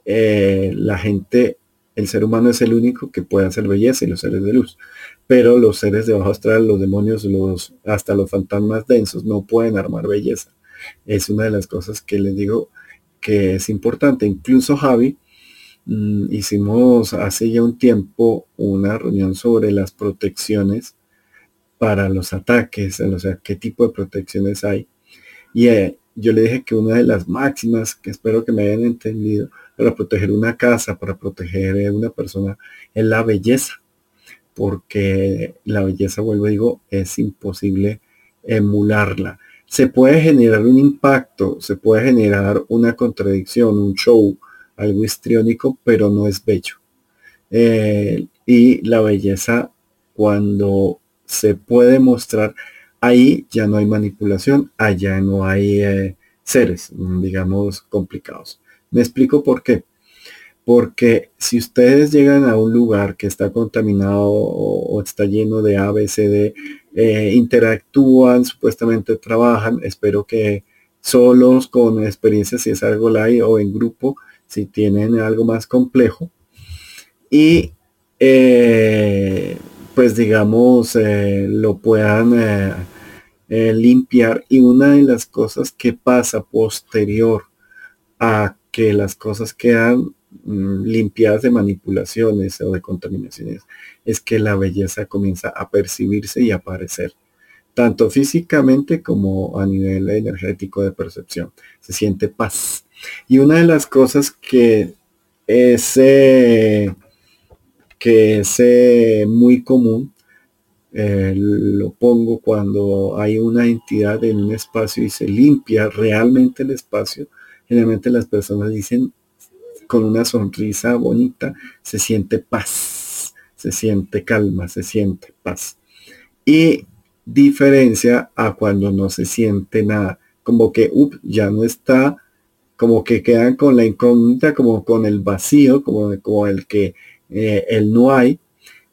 B: eh, la gente, el ser humano es el único que puede hacer belleza y los seres de luz. Pero los seres de bajo astral, los demonios, los, hasta los fantasmas densos no pueden armar belleza. Es una de las cosas que les digo que es importante. Incluso Javi, mm, hicimos hace ya un tiempo una reunión sobre las protecciones para los ataques, o sea, qué tipo de protecciones hay. Y eh, yo le dije que una de las máximas, que espero que me hayan entendido, para proteger una casa, para proteger a una persona, es la belleza. Porque la belleza, vuelvo digo, es imposible emularla. Se puede generar un impacto, se puede generar una contradicción, un show, algo histriónico, pero no es bello. Eh, y la belleza, cuando se puede mostrar, ahí ya no hay manipulación, allá no hay eh, seres, digamos, complicados. Me explico por qué. porque si ustedes llegan a un lugar que está contaminado o, está lleno de A, B, C, D, eh, interactúan, supuestamente trabajan, espero que solos con experiencias si es algo live o en grupo, si tienen algo más complejo. Y eh, pues digamos, eh, lo puedan limpiar. Y una de las cosas que pasa posterior a que las cosas quedan Mm, limpiadas de manipulaciones o de contaminaciones, es que la belleza comienza a percibirse y aparecer, tanto físicamente como a nivel energético de percepción. Se siente paz. Y una de las cosas que es, que es muy común, eh, lo pongo cuando hay una entidad en un espacio y se limpia realmente el espacio, generalmente las personas dicen con una sonrisa bonita, se siente paz, se siente calma, se siente paz. Y diferencia a cuando no se siente nada, como que ya no está, como que quedan con la incógnita, como con el vacío, como, como el que eh, el no hay.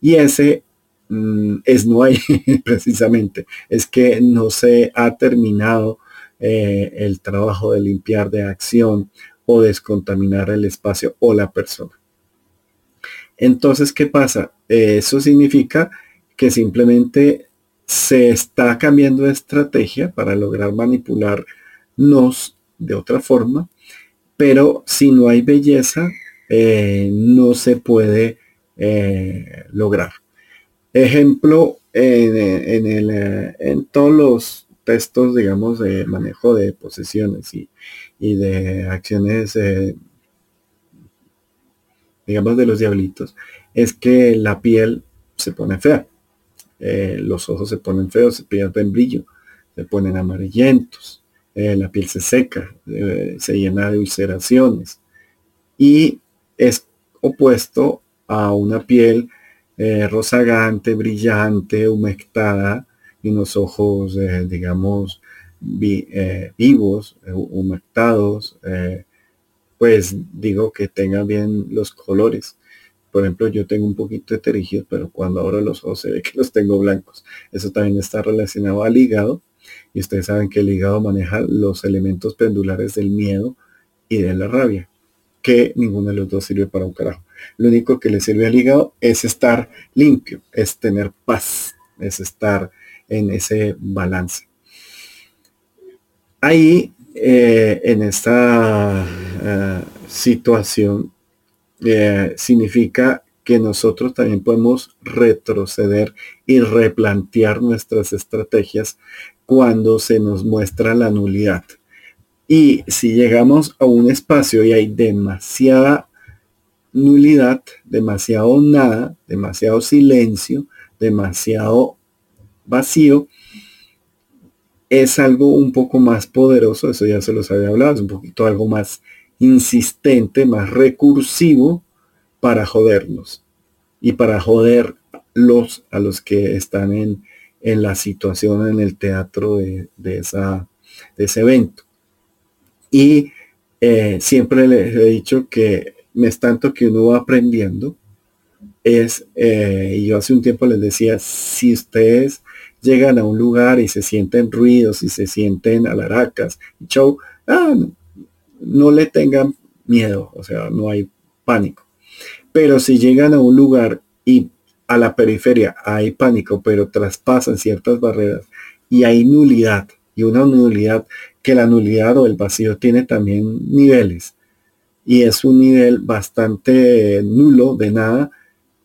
B: Y ese mm, es no hay precisamente, es que no se ha terminado eh, el trabajo de limpiar de acción o descontaminar el espacio o la persona. Entonces, ¿qué pasa? Eso significa que simplemente se está cambiando de estrategia para lograr manipularnos de otra forma, pero si no hay belleza, eh, no se puede eh, lograr. Ejemplo, en, el, eh, en todos los textos, digamos, de manejo de posesiones y, y de acciones, digamos, de los diablitos, es que la piel se pone fea. Los ojos se ponen feos, se pierden brillo, se ponen amarillentos, eh, la piel se seca, se llena de ulceraciones y es opuesto a una piel rozagante, brillante, humectada y unos ojos, digamos, eh, vivos, eh, humectados, eh, pues digo que tengan bien los colores. Por ejemplo, yo tengo un poquito de terígidos, pero cuando abro los ojos se ve que los tengo blancos. Eso también está relacionado al hígado. Y ustedes saben que el hígado maneja los elementos pendulares del miedo y de la rabia, que ninguno de los dos sirve para un carajo. Lo único que le sirve al hígado es estar limpio, es tener paz, es estar en ese balance. Ahí, eh, en esta eh, situación, eh, significa que nosotros también podemos retroceder y replantear nuestras estrategias cuando se nos muestra la nulidad. Y si llegamos a un espacio y hay demasiada nulidad, demasiado nada, demasiado silencio, demasiado vacío, es algo un poco más poderoso, eso ya se los había hablado, es un poquito algo más insistente, más recursivo para jodernos y para joderlos a los que están en, en la situación, en el teatro de, esa, de ese evento. Y eh, siempre les he dicho que me es tanto que uno va aprendiendo, es, eh, y yo hace un tiempo les decía, si ustedes llegan a un lugar y se sienten ruidos y se sienten alaracas show, ah, no, le tengan miedo, o sea, no hay pánico. Pero si llegan a un lugar y a la periferia hay pánico, pero traspasan ciertas barreras y hay nulidad, y una nulidad que la nulidad o el vacío tiene también niveles, y es un nivel bastante nulo de nada,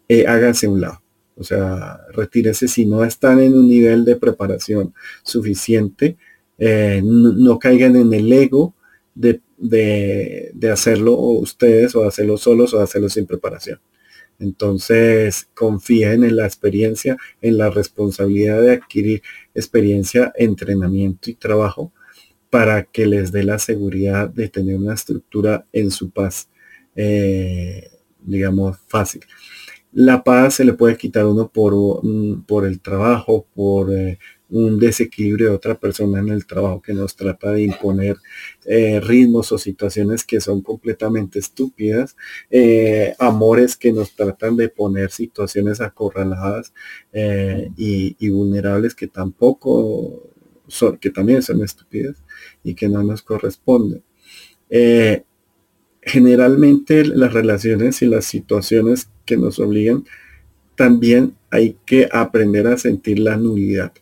B: eh, háganse un lado. O sea, retírese si no están en un nivel de preparación suficiente. Eh, no, caigan en el ego de, hacerlo ustedes o hacerlo solos o hacerlo sin preparación. Entonces, confíen en la experiencia, en la responsabilidad de adquirir experiencia, entrenamiento y trabajo para que les dé la seguridad de tener una estructura en su paz, eh, digamos, fácil. La paz se le puede quitar uno por, por el trabajo, por, eh, un desequilibrio de otra persona en el trabajo que nos trata de imponer eh, ritmos o situaciones que son completamente estúpidas, eh, amores que nos tratan de poner situaciones acorraladas eh, y, vulnerables que tampoco son, que también son estúpidas y que no nos corresponden. generalmente las relaciones y las situaciones que nos obligan también hay que aprender a sentir la nulidad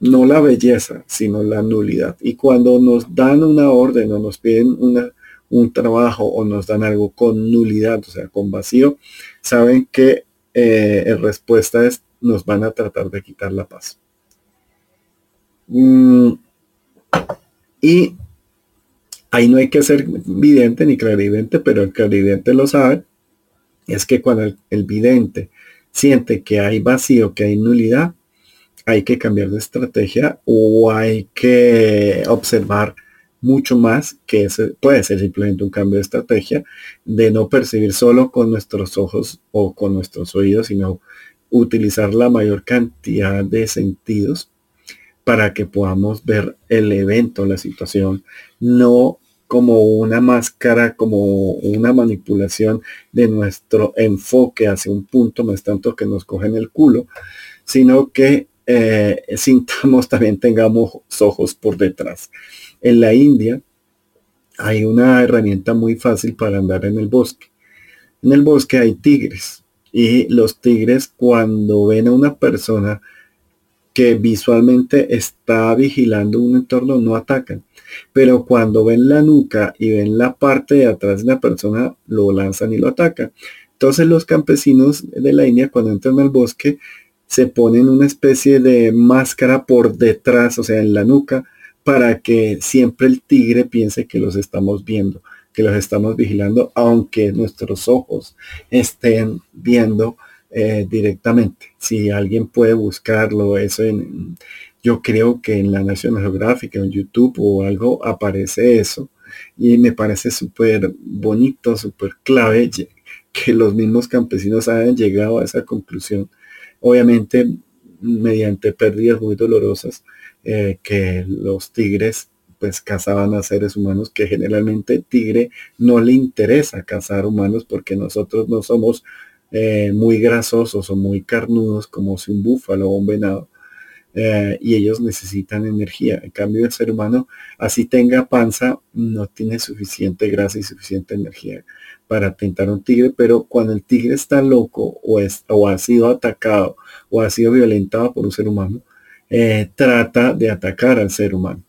B: no la belleza, sino la nulidad. Y cuando nos dan una orden o nos piden una, un trabajo o nos dan algo con nulidad, o sea, con vacío, saben que eh, en respuesta es nos van a tratar de quitar la paz. Mm, y ahí no hay que ser vidente ni clarividente, pero el clarividente lo sabe, es que cuando el vidente siente que hay vacío, que hay nulidad, hay que cambiar de estrategia o hay que observar mucho más que puede ser simplemente un cambio de estrategia de no percibir solo con nuestros ojos o con nuestros oídos, sino utilizar la mayor cantidad de sentidos para que podamos ver el evento, la situación, no como una máscara, como una manipulación de nuestro enfoque hacia un punto, no es tanto que nos cogen el culo, sino que eh, sintamos también tengamos ojos por detrás. En la India hay una herramienta muy fácil para andar en el bosque. En el bosque hay tigres y los tigres cuando ven a una persona que visualmente está vigilando un entorno no atacan. Pero cuando ven la nuca y ven la parte de atrás de la persona, lo lanzan y lo atacan. Entonces los campesinos de la India cuando entran al bosque se ponen una especie de máscara por detrás, o sea, en la nuca, para que siempre el tigre piense que los estamos viendo, que los estamos vigilando, aunque nuestros ojos estén viendo eh, directamente. Si alguien puede buscarlo, eso en, yo creo que en la National Geographic, en YouTube o algo, aparece eso. Y me parece súper bonito, súper clave que los mismos campesinos hayan llegado a esa conclusión obviamente mediante pérdidas muy dolorosas eh, que los tigres pues cazaban a seres humanos que generalmente tigre no le interesa cazar humanos porque nosotros no somos eh, muy grasosos o muy carnudos como si un búfalo o un venado eh, y ellos necesitan energía. En cambio el ser humano así tenga panza no tiene suficiente grasa y suficiente energía para tentar a un tigre, pero cuando el tigre está loco o, es, o ha sido atacado o ha sido violentado por un ser humano, eh, trata de atacar al ser humano.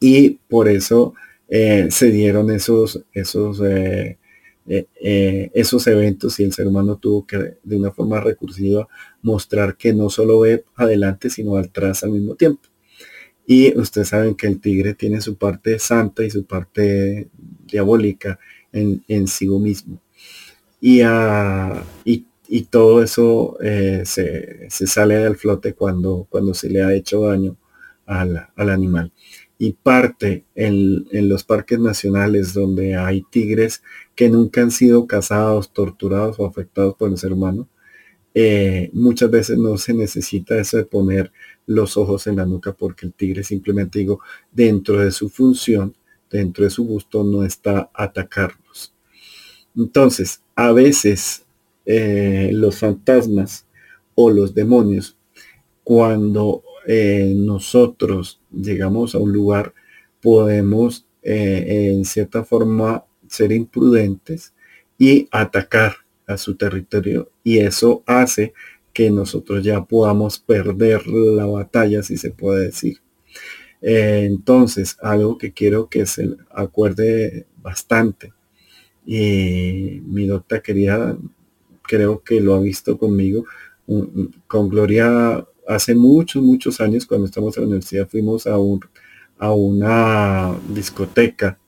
B: Y por eso eh, se dieron esos, esos, eh, esos eventos y el ser humano tuvo que de una forma recursiva mostrar que no solo ve adelante, sino atrás al mismo tiempo. Y ustedes saben que el tigre tiene su parte santa y su parte diabólica en, sí mismo. Y, uh, y, todo eso eh, se, se, sale del flote cuando, cuando se le ha hecho daño al, al animal. Y parte en, en, los parques nacionales donde hay tigres que nunca han sido cazados, torturados o afectados por el ser humano, eh, muchas veces no se necesita eso de poner los ojos en la nuca porque el tigre simplemente digo, dentro de su función, dentro de su gusto, no está atacar entonces, a veces eh, los fantasmas o los demonios, cuando eh, nosotros llegamos a un lugar, podemos eh, en cierta forma ser imprudentes y atacar a su territorio. Y eso hace que nosotros ya podamos perder la batalla, si se puede decir. entonces, algo que quiero que se acuerde bastante y mi doctora quería, creo que lo ha visto conmigo, con Gloria hace muchos, muchos años cuando estamos en la universidad fuimos a, un, a una discoteca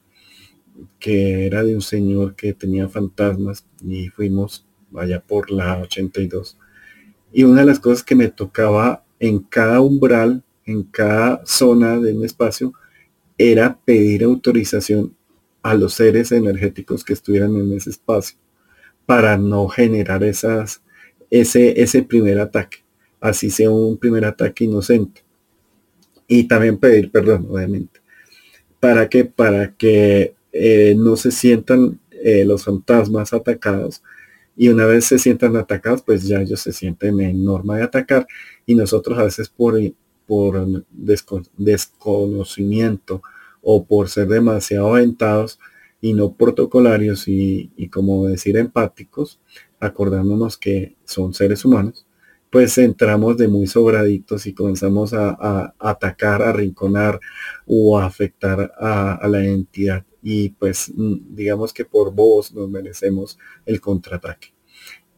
B: que era de un señor que tenía fantasmas y fuimos allá por la 82. Y una de las cosas que me tocaba en cada umbral, en cada zona de un espacio, era pedir autorización a los seres energéticos que estuvieran en ese espacio para no generar esas, ese, ese primer ataque, así sea un primer ataque inocente. Y también pedir perdón, obviamente. ¿Para qué? Para que eh, no se sientan eh, los fantasmas atacados y una vez se sientan atacados, pues ya ellos se sienten en norma de atacar y nosotros a veces por, por desconocimiento o por ser demasiado aventados y no protocolarios y, como decir empáticos, acordándonos que son seres humanos, pues entramos de muy sobraditos y comenzamos a, atacar, a rinconar o a afectar a, la entidad. Y pues mm, digamos que por vos nos merecemos el contraataque.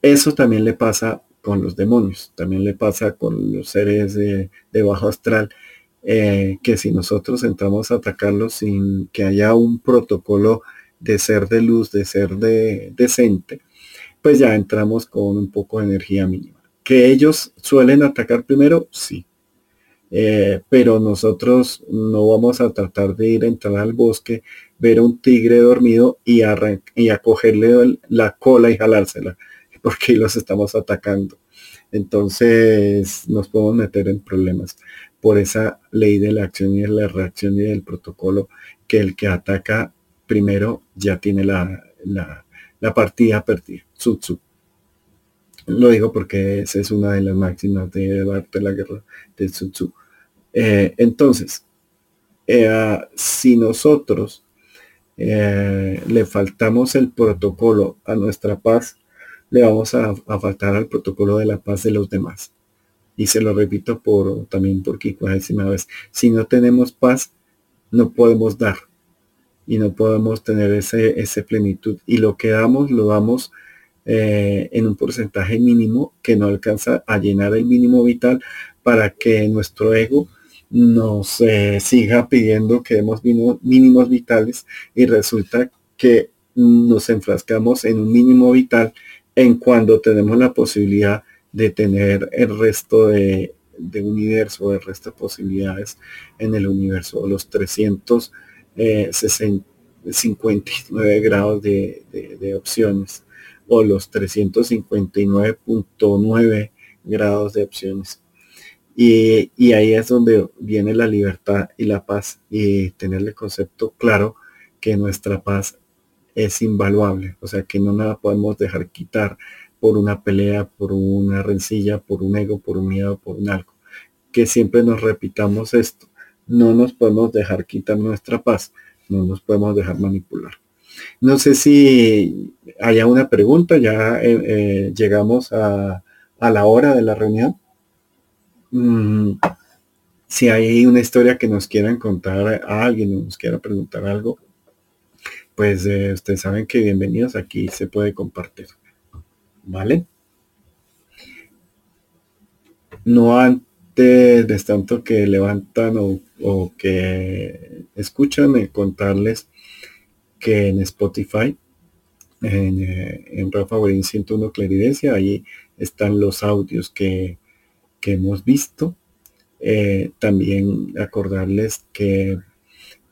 B: Eso también le pasa con los demonios, también le pasa con los seres de, bajo astral, eh, que si nosotros entramos a atacarlos sin que haya un protocolo de ser de luz, de ser de decente, pues ya entramos con un poco de energía mínima. Que ellos suelen atacar primero, sí. Eh, pero nosotros no vamos a tratar de ir a entrar al bosque, ver a un tigre dormido y, y a cogerle la cola y jalársela, porque los estamos atacando. Entonces nos podemos meter en problemas por esa ley de la acción y de la reacción y del protocolo que el que ataca primero ya tiene la, la, partida perdida. Tsutsu. Lo digo porque esa es una de las máximas de arte de la guerra de Tsutsu. Eh, entonces, eh, si nosotros eh, le faltamos el protocolo a nuestra paz, le vamos a, faltar al protocolo de la paz de los demás. Y se lo repito por también por décima vez. Si no tenemos paz, no podemos dar y no podemos tener ese, ese plenitud. Y lo que damos, lo damos eh, en un porcentaje mínimo que no alcanza a llenar el mínimo vital para que nuestro ego nos siga pidiendo que demos mínimos vitales y resulta que nos enfrascamos en un mínimo vital en cuando tenemos la posibilidad de tener el resto de, de universo, el resto de posibilidades en el universo, los 300 59 eh, grados de, opciones o los 359.9 grados de opciones. Y, y, ahí es donde viene la libertad y la paz y tener el concepto claro que nuestra paz es invaluable, o sea que no nada podemos dejar quitar por una pelea, por una rencilla, por un ego, por un miedo, por un algo. Que siempre nos repitamos esto no nos podemos dejar quitar nuestra paz, no nos podemos dejar manipular. No sé si haya una pregunta, ya eh, eh, llegamos a, la hora de la reunión. Mm, si hay una historia que nos quieran contar a alguien, nos quiera preguntar algo, pues eh, ustedes saben que bienvenidos aquí se puede compartir. ¿Vale? No han de tanto que levantan o, que escuchan, contarles que en Spotify, en, eh, en Rafa 101 Claridencia, ahí están los audios que, hemos visto. Eh, también acordarles que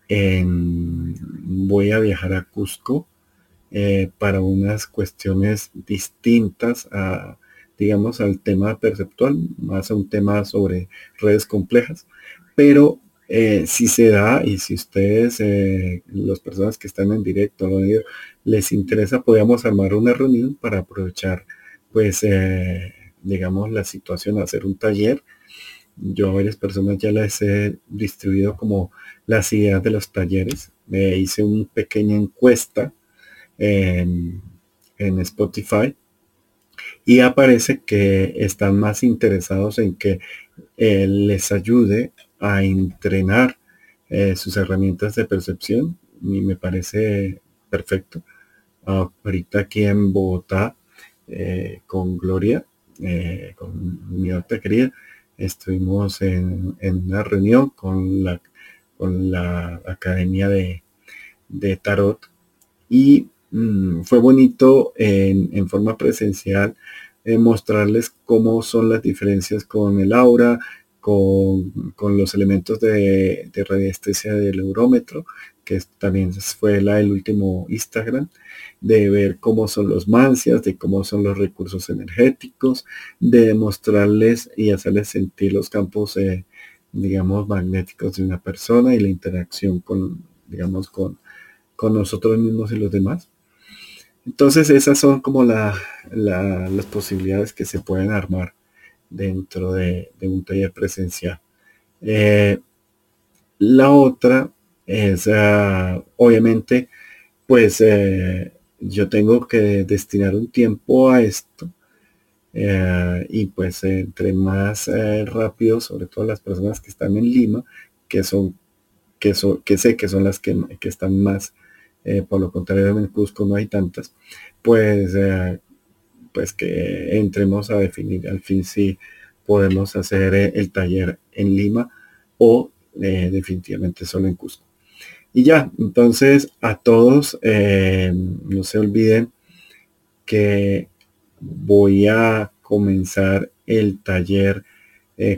B: voy a viajar a Cusco para unas cuestiones distintas a digamos, al tema perceptual, más a un tema sobre redes complejas, pero eh, si se da y si ustedes, eh, las personas que están en directo, les interesa, podríamos armar una reunión para aprovechar, pues, eh, digamos, la situación, hacer un taller. Yo a varias personas ya les he distribuido como las ideas de los talleres. Me hice una pequeña encuesta en, en Spotify. Y aparece que están más interesados en que eh, les ayude a entrenar eh, sus herramientas de percepción. Y me parece perfecto. ahorita aquí en Bogotá eh, con Gloria, con mi otra querida, estuvimos en, una reunión con la, con la Academia de, Tarot. Y mm, fue bonito en, forma presencial eh, mostrarles cómo son las diferencias con el aura, con, los elementos de, de, radiestesia del eurómetro, que también fue la el último Instagram, de ver cómo son los mancias, de cómo son los recursos energéticos, de mostrarles y hacerles sentir los campos de, digamos, magnéticos de una persona y la interacción con, digamos, con, con nosotros mismos y los demás. Entonces esas son como las posibilidades que se pueden armar dentro de, un taller presencial. Eh, la otra es, ah, obviamente, pues eh, yo tengo que destinar un tiempo a esto eh, y pues entre más rápido, sobre todo las personas que están en Lima, que son, que, que sé que son las que, que están más, por lo contrario en Cusco no hay tantas, pues, pues que entremos a definir al fin si podemos hacer eh, el taller en Lima o eh, definitivamente solo en Cusco. Y ya, entonces a todos, eh, no se olviden que voy a comenzar el taller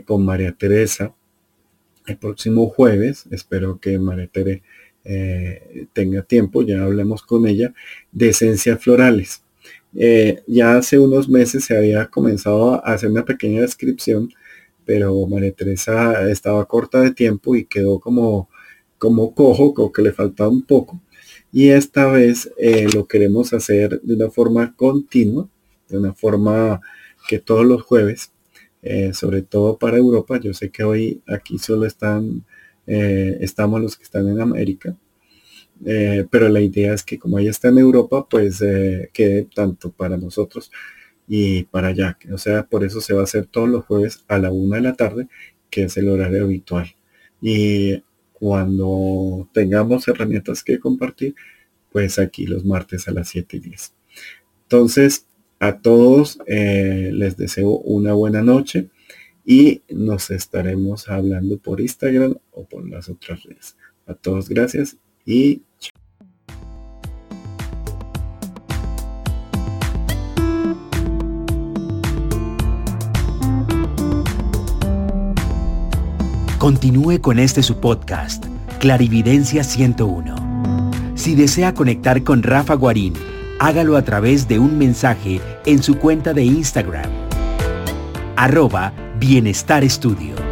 B: con María Teresa el próximo jueves. Espero que María Teresa tenga tiempo, ya hablemos con ella, de esencias florales. Eh, ya hace unos meses se había comenzado a hacer una pequeña descripción, pero María Teresa estaba corta de tiempo y quedó como, como cojo, como que le faltaba un poco. Y esta vez eh, lo queremos hacer de una forma continua, de una forma que todos los jueves, eh, sobre todo para Europa, yo sé que hoy aquí solo están, estamos los que están en América, eh, pero la idea es que como ella está en Europa, pues eh, quede tanto para nosotros y para allá. O sea, por eso se va a hacer todos los jueves a la una de la tarde, que es el horario habitual. Y cuando tengamos herramientas que compartir, pues aquí los martes a las 7 y 10. Entonces, a todos eh, les deseo una buena noche y nos estaremos hablando por Instagram o por las otras redes. A todos gracias y
A: Continúe con este su podcast, Clarividencia 101. Si desea conectar con Rafa Guarín, hágalo a través de un mensaje en su cuenta de Instagram. Arroba Bienestar Estudio.